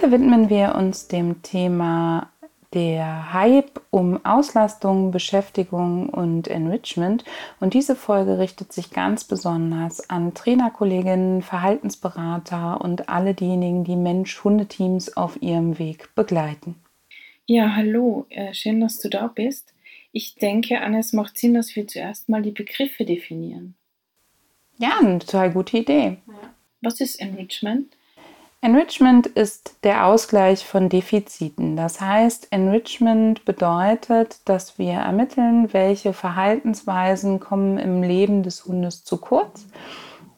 Heute widmen wir uns dem Thema der Hype um Auslastung, Beschäftigung und Enrichment. Und diese Folge richtet sich ganz besonders an Trainerkolleginnen, Verhaltensberater und alle diejenigen, die Mensch-Hundeteams auf ihrem Weg begleiten. Ja, hallo, äh, schön, dass du da bist. Ich denke, Anne, es macht Sinn, dass wir zuerst mal die Begriffe definieren. Ja, eine total gute Idee. Was ist Enrichment? Enrichment ist der Ausgleich von Defiziten. Das heißt, Enrichment bedeutet, dass wir ermitteln, welche Verhaltensweisen kommen im Leben des Hundes zu kurz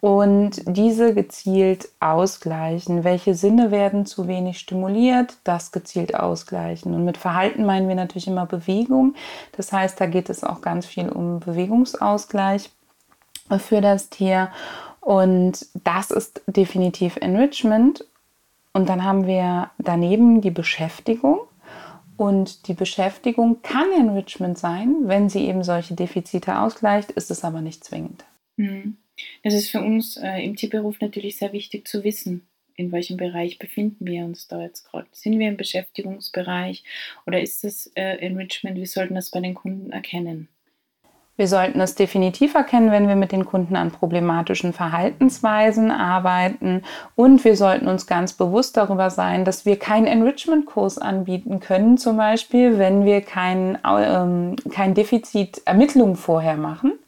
und diese gezielt ausgleichen. Welche Sinne werden zu wenig stimuliert, das gezielt ausgleichen. Und mit Verhalten meinen wir natürlich immer Bewegung. Das heißt, da geht es auch ganz viel um Bewegungsausgleich für das Tier. Und das ist definitiv Enrichment. Und dann haben wir daneben die Beschäftigung. Und die Beschäftigung kann Enrichment sein, wenn sie eben solche Defizite ausgleicht, ist es aber nicht zwingend. Mhm. Das ist für uns äh, im Tierberuf natürlich sehr wichtig zu wissen, in welchem Bereich befinden wir uns da jetzt gerade. Sind wir im Beschäftigungsbereich oder ist es äh, Enrichment? Wir sollten das bei den Kunden erkennen. Wir sollten es definitiv erkennen, wenn wir mit den Kunden an problematischen Verhaltensweisen arbeiten. Und wir sollten uns ganz bewusst darüber sein, dass wir keinen Enrichment-Kurs anbieten können, zum Beispiel, wenn wir kein, ähm, kein Defizit Ermittlung vorher machen.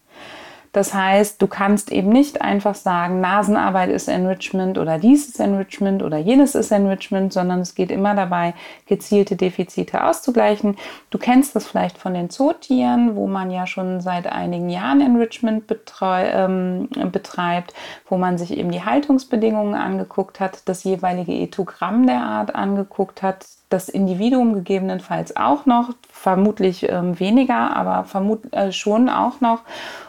Das heißt, du kannst eben nicht einfach sagen, Nasenarbeit ist Enrichment oder dies ist Enrichment oder jenes ist Enrichment, sondern es geht immer dabei, gezielte Defizite auszugleichen. Du kennst das vielleicht von den Zootieren, wo man ja schon seit einigen Jahren Enrichment ähm, betreibt, wo man sich eben die Haltungsbedingungen angeguckt hat, das jeweilige Ethogramm der Art angeguckt hat, das Individuum gegebenenfalls auch noch, vermutlich ähm, weniger, aber vermut, äh, schon auch noch.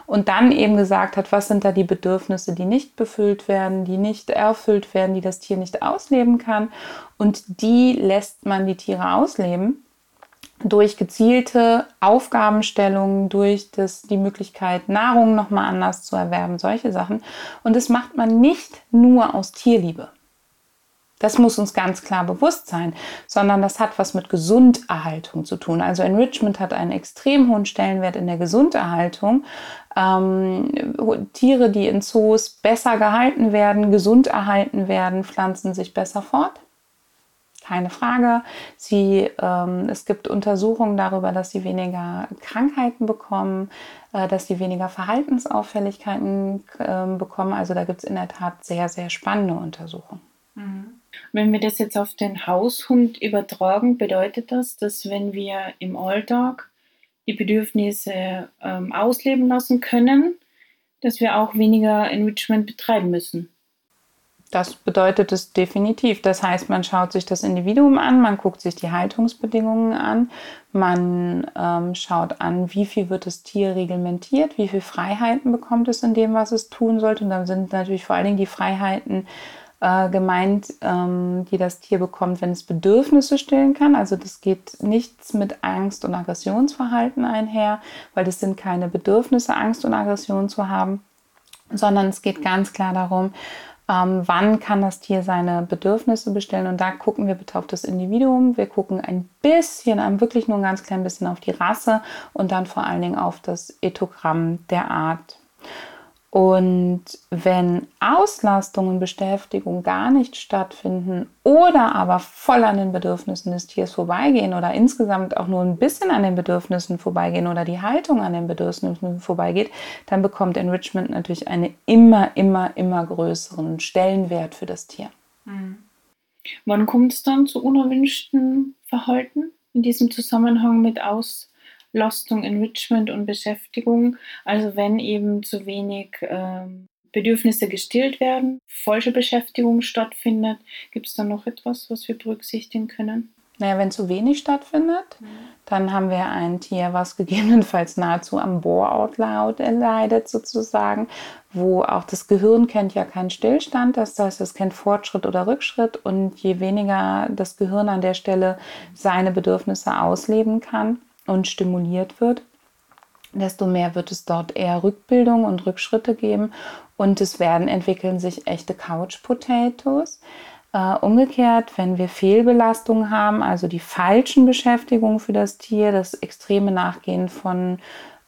Und dann eben gesagt hat, was sind da die Bedürfnisse, die nicht befüllt werden, die nicht erfüllt werden, die das Tier nicht ausleben kann. Und die lässt man die Tiere ausleben durch gezielte Aufgabenstellungen, durch das, die Möglichkeit, Nahrung nochmal anders zu erwerben, solche Sachen. Und das macht man nicht nur aus Tierliebe. Das muss uns ganz klar bewusst sein, sondern das hat was mit Gesunderhaltung zu tun. Also Enrichment hat einen extrem hohen Stellenwert in der Gesunderhaltung. Ähm, Tiere, die in Zoos besser gehalten werden, gesund erhalten werden, pflanzen sich besser fort. Keine Frage. Sie, ähm, es gibt Untersuchungen darüber, dass sie weniger Krankheiten bekommen, äh, dass sie weniger Verhaltensauffälligkeiten äh, bekommen. Also da gibt es in der Tat sehr, sehr spannende Untersuchungen. Mhm. Wenn wir das jetzt auf den Haushund übertragen, bedeutet das, dass wenn wir im Alltag die Bedürfnisse ähm, ausleben lassen können, dass wir auch weniger Enrichment betreiben müssen. Das bedeutet es definitiv. Das heißt, man schaut sich das Individuum an, man guckt sich die Haltungsbedingungen an, man ähm, schaut an, wie viel wird das Tier reglementiert, wie viele Freiheiten bekommt es in dem, was es tun sollte. Und dann sind natürlich vor allen Dingen die Freiheiten äh, gemeint, ähm, die das Tier bekommt, wenn es Bedürfnisse stillen kann. Also das geht nichts mit Angst und Aggressionsverhalten einher, weil das sind keine Bedürfnisse, Angst und Aggression zu haben, sondern es geht ganz klar darum, ähm, wann kann das Tier seine Bedürfnisse bestellen. Und da gucken wir bitte auf das Individuum. Wir gucken ein bisschen, wirklich nur ein ganz klein bisschen auf die Rasse und dann vor allen Dingen auf das Ethogramm der Art. Und wenn Auslastung und Beschäftigung gar nicht stattfinden oder aber voll an den Bedürfnissen des Tiers vorbeigehen oder insgesamt auch nur ein bisschen an den Bedürfnissen vorbeigehen oder die Haltung an den Bedürfnissen vorbeigeht, dann bekommt Enrichment natürlich einen immer, immer, immer größeren Stellenwert für das Tier. Mhm. Wann kommt es dann zu unerwünschten Verhalten in diesem Zusammenhang mit Auslastung? Lastung, Enrichment und Beschäftigung. Also wenn eben zu wenig ähm, Bedürfnisse gestillt werden, falsche Beschäftigung stattfindet, gibt es da noch etwas, was wir berücksichtigen können? Naja, wenn zu wenig stattfindet, dann haben wir ein Tier, was gegebenenfalls nahezu am Bore-out leidet sozusagen, wo auch das Gehirn kennt ja keinen Stillstand, das heißt, es kennt Fortschritt oder Rückschritt und je weniger das Gehirn an der Stelle seine Bedürfnisse ausleben kann und stimuliert wird, desto mehr wird es dort eher Rückbildung und Rückschritte geben und es werden entwickeln sich echte Couch Potatoes. Äh, umgekehrt, wenn wir Fehlbelastungen haben, also die falschen Beschäftigungen für das Tier, das extreme Nachgehen von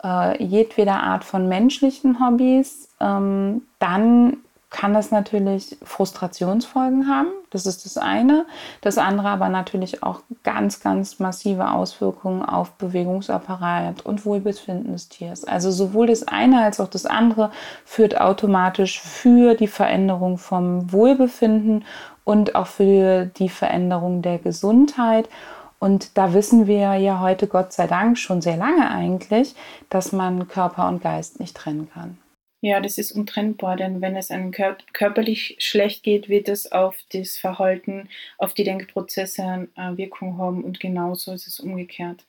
äh, jedweder Art von menschlichen Hobbys, ähm, dann kann das natürlich Frustrationsfolgen haben. Das ist das eine. Das andere aber natürlich auch ganz, ganz massive Auswirkungen auf Bewegungsapparat und Wohlbefinden des Tiers. Also sowohl das eine als auch das andere führt automatisch für die Veränderung vom Wohlbefinden und auch für die Veränderung der Gesundheit. Und da wissen wir ja heute Gott sei Dank schon sehr lange eigentlich, dass man Körper und Geist nicht trennen kann. Ja, das ist untrennbar, denn wenn es einem körperlich schlecht geht, wird es auf das Verhalten, auf die Denkprozesse äh, Wirkung haben und genauso ist es umgekehrt.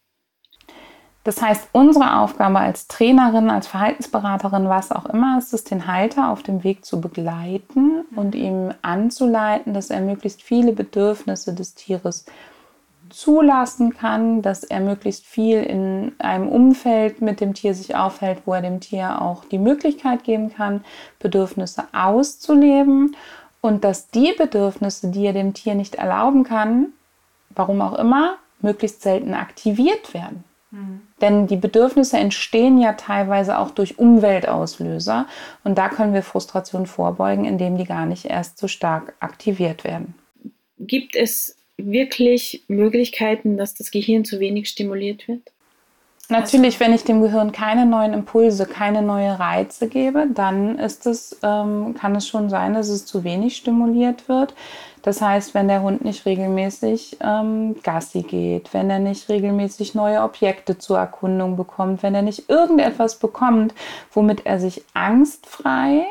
Das heißt, unsere Aufgabe als Trainerin, als Verhaltensberaterin, was auch immer, ist es, den Halter auf dem Weg zu begleiten und ihm anzuleiten, dass er möglichst viele Bedürfnisse des Tieres zulassen kann, dass er möglichst viel in einem Umfeld mit dem Tier sich aufhält, wo er dem Tier auch die Möglichkeit geben kann, Bedürfnisse auszuleben und dass die Bedürfnisse, die er dem Tier nicht erlauben kann, warum auch immer, möglichst selten aktiviert werden. Mhm. Denn die Bedürfnisse entstehen ja teilweise auch durch Umweltauslöser und da können wir Frustration vorbeugen, indem die gar nicht erst so stark aktiviert werden. Gibt es wirklich Möglichkeiten, dass das Gehirn zu wenig stimuliert wird? Natürlich, wenn ich dem Gehirn keine neuen Impulse, keine neue Reize gebe, dann ist es, ähm, kann es schon sein, dass es zu wenig stimuliert wird. Das heißt, wenn der Hund nicht regelmäßig ähm, Gassi geht, wenn er nicht regelmäßig neue Objekte zur Erkundung bekommt, wenn er nicht irgendetwas bekommt, womit er sich angstfrei.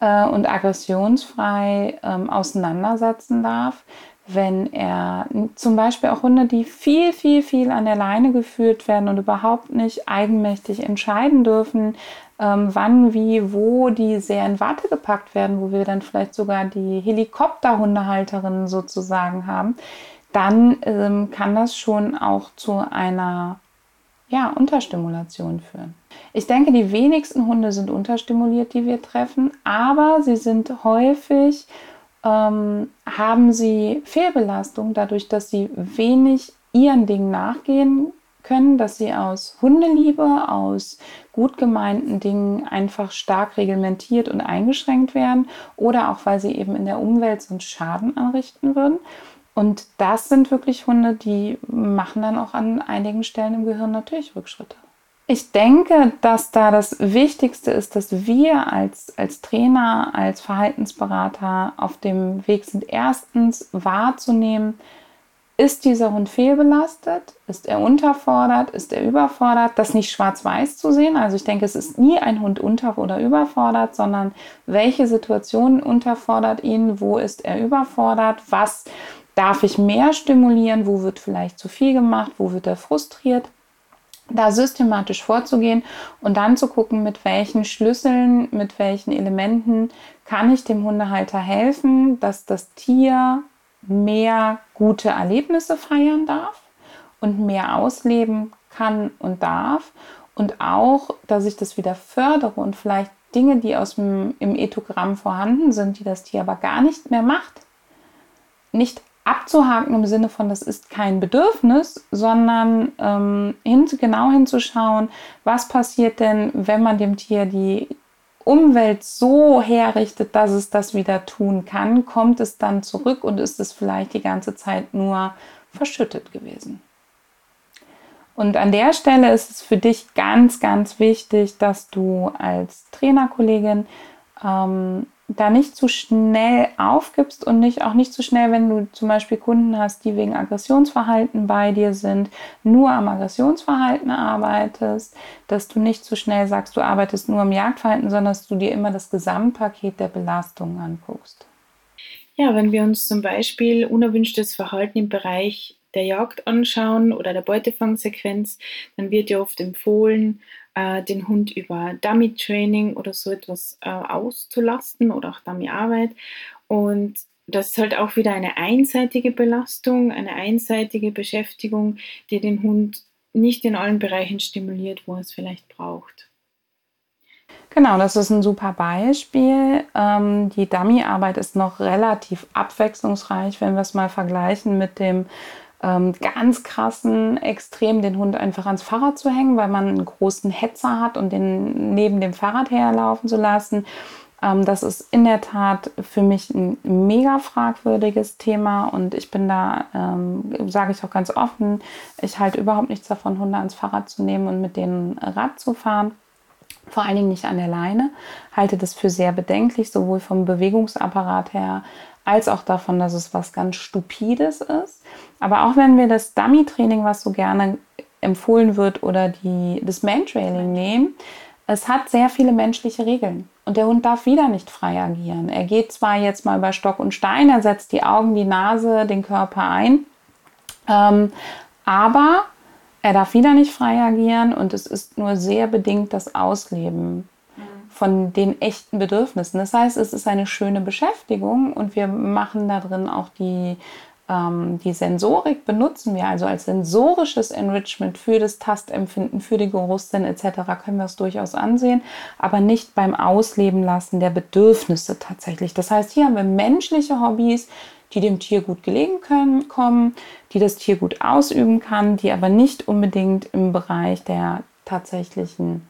Äh, und aggressionsfrei ähm, auseinandersetzen darf, wenn er zum Beispiel auch Hunde, die viel, viel, viel an der Leine geführt werden und überhaupt nicht eigenmächtig entscheiden dürfen, ähm, wann, wie, wo die sehr in Watte gepackt werden, wo wir dann vielleicht sogar die Helikopterhundehalterinnen sozusagen haben, dann ähm, kann das schon auch zu einer ja, Unterstimulation führen. Ich denke, die wenigsten Hunde sind unterstimuliert, die wir treffen, aber sie sind häufig ähm, haben sie Fehlbelastung dadurch, dass sie wenig ihren Dingen nachgehen können, dass sie aus Hundeliebe, aus gut gemeinten Dingen einfach stark reglementiert und eingeschränkt werden oder auch weil sie eben in der Umwelt sonst Schaden anrichten würden. Und das sind wirklich Hunde, die machen dann auch an einigen Stellen im Gehirn natürlich Rückschritte. Ich denke, dass da das Wichtigste ist, dass wir als, als Trainer, als Verhaltensberater auf dem Weg sind, erstens wahrzunehmen, ist dieser Hund fehlbelastet? Ist er unterfordert? Ist er überfordert? Das nicht schwarz-weiß zu sehen. Also ich denke, es ist nie ein Hund unter- oder überfordert, sondern welche Situation unterfordert ihn? Wo ist er überfordert? Was darf ich mehr stimulieren? Wo wird vielleicht zu viel gemacht? Wo wird er frustriert? da systematisch vorzugehen und dann zu gucken, mit welchen Schlüsseln, mit welchen Elementen kann ich dem Hundehalter helfen, dass das Tier mehr gute Erlebnisse feiern darf und mehr ausleben kann und darf und auch, dass ich das wieder fördere und vielleicht Dinge, die aus dem, im Ethogramm vorhanden sind, die das Tier aber gar nicht mehr macht, nicht abzuhaken im Sinne von, das ist kein Bedürfnis, sondern ähm, hin, genau hinzuschauen, was passiert denn, wenn man dem Tier die Umwelt so herrichtet, dass es das wieder tun kann, kommt es dann zurück und ist es vielleicht die ganze Zeit nur verschüttet gewesen. Und an der Stelle ist es für dich ganz, ganz wichtig, dass du als Trainerkollegin ähm, da nicht zu schnell aufgibst und nicht auch nicht zu schnell, wenn du zum Beispiel Kunden hast, die wegen Aggressionsverhalten bei dir sind, nur am Aggressionsverhalten arbeitest, dass du nicht zu schnell sagst, du arbeitest nur am Jagdverhalten, sondern dass du dir immer das Gesamtpaket der Belastungen anguckst. Ja, wenn wir uns zum Beispiel unerwünschtes Verhalten im Bereich der Jagd anschauen oder der Beutefangsequenz, dann wird ja oft empfohlen, äh, den Hund über Dummy-Training oder so etwas äh, auszulasten oder auch Dummy-Arbeit. Und das ist halt auch wieder eine einseitige Belastung, eine einseitige Beschäftigung, die den Hund nicht in allen Bereichen stimuliert, wo er es vielleicht braucht. Genau, das ist ein super Beispiel. Ähm, die Dummy-Arbeit ist noch relativ abwechslungsreich, wenn wir es mal vergleichen mit dem ähm, ganz krassen Extrem, den Hund einfach ans Fahrrad zu hängen, weil man einen großen Hetzer hat und den neben dem Fahrrad herlaufen zu lassen. Ähm, das ist in der Tat für mich ein mega fragwürdiges Thema und ich bin da, ähm, sage ich auch ganz offen, ich halte überhaupt nichts davon, Hunde ans Fahrrad zu nehmen und mit denen Rad zu fahren vor allen Dingen nicht an der Leine, halte das für sehr bedenklich, sowohl vom Bewegungsapparat her als auch davon, dass es was ganz Stupides ist. Aber auch wenn wir das Dummy-Training, was so gerne empfohlen wird, oder die, das Man-Trailing nehmen, es hat sehr viele menschliche Regeln. Und der Hund darf wieder nicht frei agieren. Er geht zwar jetzt mal über Stock und Stein, er setzt die Augen, die Nase, den Körper ein, ähm, aber er darf wieder nicht frei agieren und es ist nur sehr bedingt das Ausleben von den echten Bedürfnissen. Das heißt, es ist eine schöne Beschäftigung und wir machen da drin auch die, ähm, die Sensorik, benutzen wir also als sensorisches Enrichment für das Tastempfinden, für die Geruchssinn etc. können wir es durchaus ansehen, aber nicht beim Ausleben lassen der Bedürfnisse tatsächlich. Das heißt, hier haben wir menschliche Hobbys, die dem Tier gut gelegen können, kommen, die das Tier gut ausüben kann, die aber nicht unbedingt im Bereich der tatsächlichen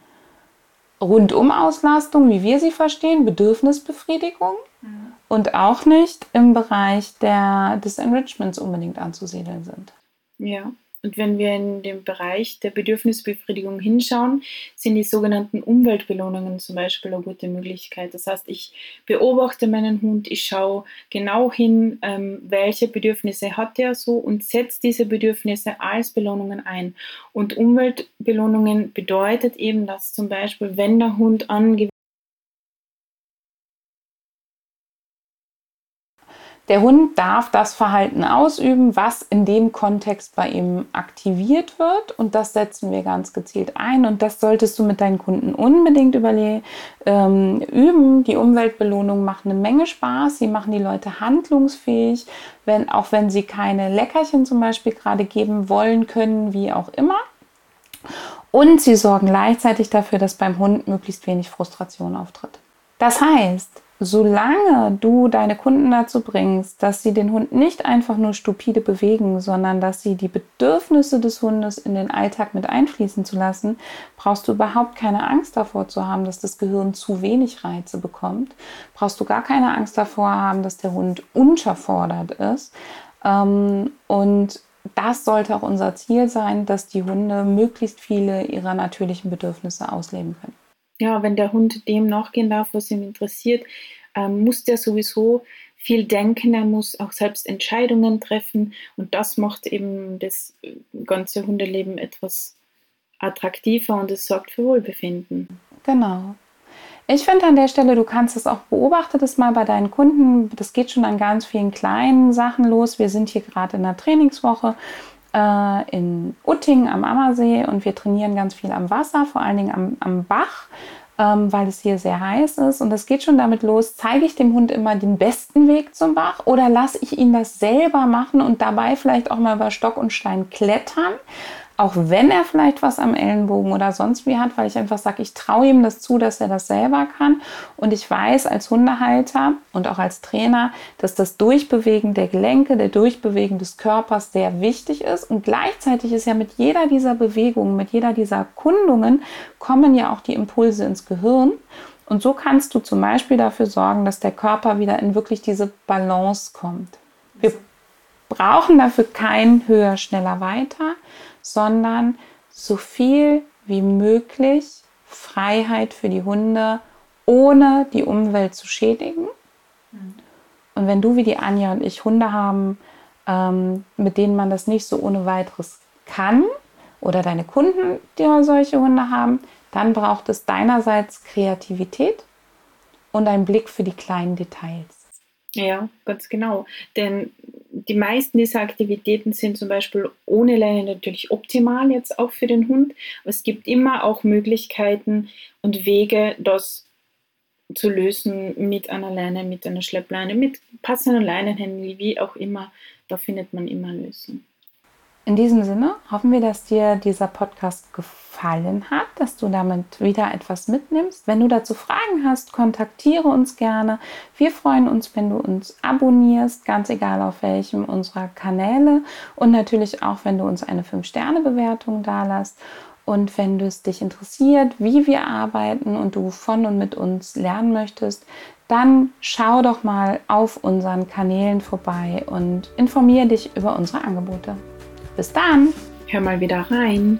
Rundumauslastung, wie wir sie verstehen, Bedürfnisbefriedigung mhm. und auch nicht im Bereich der, des Enrichments unbedingt anzusiedeln sind. Ja. Und wenn wir in den Bereich der Bedürfnisbefriedigung hinschauen, sind die sogenannten Umweltbelohnungen zum Beispiel eine gute Möglichkeit. Das heißt, ich beobachte meinen Hund, ich schaue genau hin, ähm, welche Bedürfnisse hat er so und setze diese Bedürfnisse als Belohnungen ein. Und Umweltbelohnungen bedeutet eben, dass zum Beispiel, wenn der Hund an Der Hund darf das Verhalten ausüben, was in dem Kontext bei ihm aktiviert wird. Und das setzen wir ganz gezielt ein. Und das solltest du mit deinen Kunden unbedingt ähm, üben. Die Umweltbelohnungen machen eine Menge Spaß. Sie machen die Leute handlungsfähig, wenn, auch wenn sie keine Leckerchen zum Beispiel gerade geben wollen können, wie auch immer. Und sie sorgen gleichzeitig dafür, dass beim Hund möglichst wenig Frustration auftritt. Das heißt, solange du deine Kunden dazu bringst, dass sie den Hund nicht einfach nur stupide bewegen, sondern dass sie die Bedürfnisse des Hundes in den Alltag mit einfließen zu lassen, brauchst du überhaupt keine Angst davor zu haben, dass das Gehirn zu wenig Reize bekommt. Brauchst du gar keine Angst davor haben, dass der Hund unterfordert ist. Ähm, und das sollte auch unser Ziel sein, dass die Hunde möglichst viele ihrer natürlichen Bedürfnisse ausleben können ja, wenn der Hund dem nachgehen darf, was ihm interessiert, ähm, muss der sowieso viel denken, er muss auch selbst Entscheidungen treffen und das macht eben das äh, ganze Hundeleben etwas attraktiver und es sorgt für Wohlbefinden. Genau. Ich finde an der Stelle, du kannst es auch beobachten, das mal bei deinen Kunden. Das geht schon an ganz vielen kleinen Sachen los. Wir sind hier gerade in der Trainingswoche äh, in Utting am Ammersee und wir trainieren ganz viel am Wasser, vor allen Dingen am, am Bach, ähm, weil es hier sehr heiß ist. Und es geht schon damit los, zeige ich dem Hund immer den besten Weg zum Bach oder lasse ich ihn das selber machen und dabei vielleicht auch mal über Stock und Stein klettern auch wenn er vielleicht was am Ellenbogen oder sonst wie hat, weil ich einfach sage, ich traue ihm das zu, dass er das selber kann. Und ich weiß als Hundehalter und auch als Trainer, dass das Durchbewegen der Gelenke, der Durchbewegen des Körpers sehr wichtig ist. Und gleichzeitig ist ja mit jeder dieser Bewegungen, mit jeder dieser Kundungen, kommen ja auch die Impulse ins Gehirn. Und so kannst du zum Beispiel dafür sorgen, dass der Körper wieder in wirklich diese Balance kommt. Wir brauchen dafür kein höher, schneller, weiter, sondern so viel wie möglich Freiheit für die Hunde, ohne die Umwelt zu schädigen. Mhm. Und wenn du wie die Anja und ich Hunde haben, ähm, mit denen man das nicht so ohne weiteres kann, oder deine Kunden, die solche Hunde haben, dann braucht es deinerseits Kreativität und einen Blick für die kleinen Details. Ja, ganz genau. Denn die meisten dieser Aktivitäten sind zum Beispiel ohne Leine natürlich optimal jetzt auch für den Hund. Aber es gibt immer auch Möglichkeiten und Wege, das zu lösen mit einer Leine, mit einer Schleppleine, mit passenden Leinenhänden, wie auch immer. Da findet man immer Lösungen. In diesem Sinne hoffen wir, dass dir dieser Podcast gefallen hat, dass du damit wieder etwas mitnimmst. Wenn du dazu Fragen hast, kontaktiere uns gerne. Wir freuen uns, wenn du uns abonnierst, ganz egal auf welchem unserer Kanäle und natürlich auch, wenn du uns eine 5-Sterne-Bewertung dalässt. Und wenn es dich interessiert, wie wir arbeiten und du von und mit uns lernen möchtest, dann schau doch mal auf unseren Kanälen vorbei und informiere dich über unsere Angebote. Bis dann. Hör mal wieder rein.